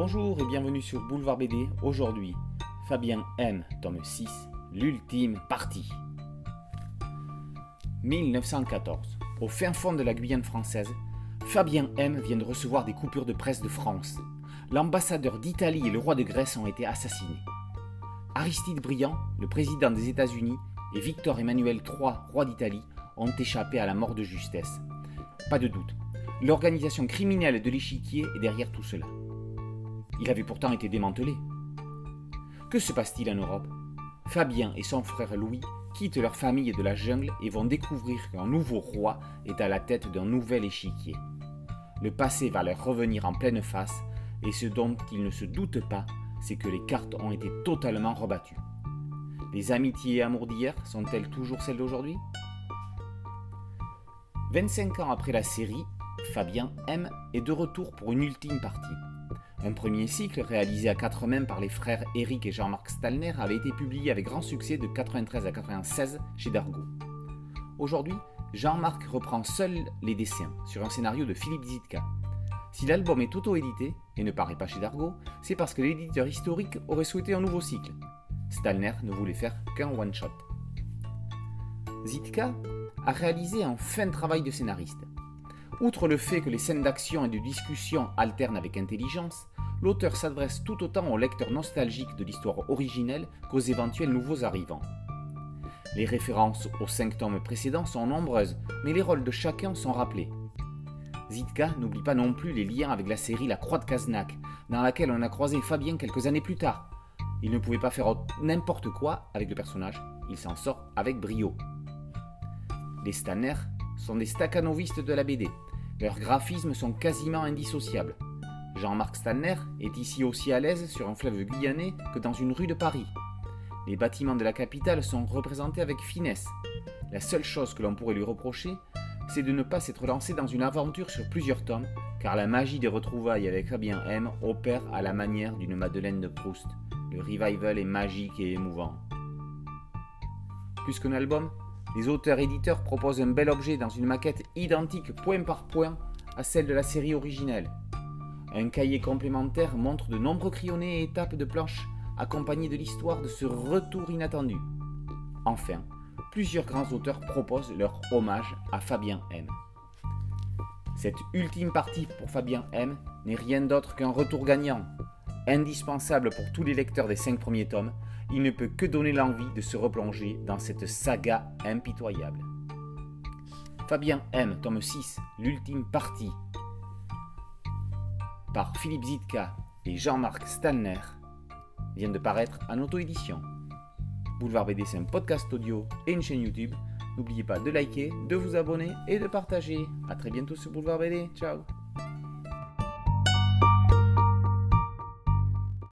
Bonjour et bienvenue sur Boulevard BD. Aujourd'hui, Fabien M, tome 6, l'ultime partie. 1914. Au fin fond de la Guyane française, Fabien M vient de recevoir des coupures de presse de France. L'ambassadeur d'Italie et le roi de Grèce ont été assassinés. Aristide Briand, le président des États-Unis, et Victor Emmanuel III, roi d'Italie, ont échappé à la mort de justesse. Pas de doute, l'organisation criminelle de l'échiquier est derrière tout cela. Il avait pourtant été démantelé. Que se passe-t-il en Europe? Fabien et son frère Louis quittent leur famille de la jungle et vont découvrir qu'un nouveau roi est à la tête d'un nouvel échiquier. Le passé va leur revenir en pleine face, et ce dont ils ne se doutent pas, c'est que les cartes ont été totalement rebattues. Les amitiés et amours d'hier sont-elles toujours celles d'aujourd'hui? 25 ans après la série, Fabien M est de retour pour une ultime partie. Un premier cycle réalisé à quatre mains par les frères Eric et Jean-Marc Stalner avait été publié avec grand succès de 93 à 96 chez Dargaud. Aujourd'hui, Jean-Marc reprend seul les dessins sur un scénario de Philippe Zitka. Si l'album est auto-édité et ne paraît pas chez Dargaud, c'est parce que l'éditeur historique aurait souhaité un nouveau cycle. Stalner ne voulait faire qu'un one-shot. Zitka a réalisé un fin travail de scénariste. Outre le fait que les scènes d'action et de discussion alternent avec intelligence, l'auteur s'adresse tout autant aux lecteurs nostalgiques de l'histoire originelle qu'aux éventuels nouveaux arrivants. Les références aux cinq tomes précédents sont nombreuses, mais les rôles de chacun sont rappelés. Zitka n'oublie pas non plus les liens avec la série La Croix de Caznac, dans laquelle on a croisé Fabien quelques années plus tard. Il ne pouvait pas faire n'importe quoi avec le personnage, il s'en sort avec brio. Les Stanner sont des staccanovistes de la BD. Leurs graphismes sont quasiment indissociables. Jean-Marc Stanner est ici aussi à l'aise sur un fleuve guyanais que dans une rue de Paris. Les bâtiments de la capitale sont représentés avec finesse. La seule chose que l'on pourrait lui reprocher, c'est de ne pas s'être lancé dans une aventure sur plusieurs tomes, car la magie des retrouvailles avec Fabien M opère à la manière d'une Madeleine de Proust. Le revival est magique et émouvant. Plus qu'un album, les auteurs-éditeurs proposent un bel objet dans une maquette identique point par point à celle de la série originelle. Un cahier complémentaire montre de nombreux crayonnés et étapes de planches accompagnés de l'histoire de ce retour inattendu. Enfin, plusieurs grands auteurs proposent leur hommage à Fabien M. Cette ultime partie pour Fabien M n'est rien d'autre qu'un retour gagnant. Indispensable pour tous les lecteurs des cinq premiers tomes, il ne peut que donner l'envie de se replonger dans cette saga impitoyable. Fabien M, tome 6, l'ultime partie, par Philippe Zitka et Jean-Marc Stalner, vient de paraître en auto-édition. Boulevard BD, c'est un podcast audio et une chaîne YouTube. N'oubliez pas de liker, de vous abonner et de partager. A très bientôt sur Boulevard BD. Ciao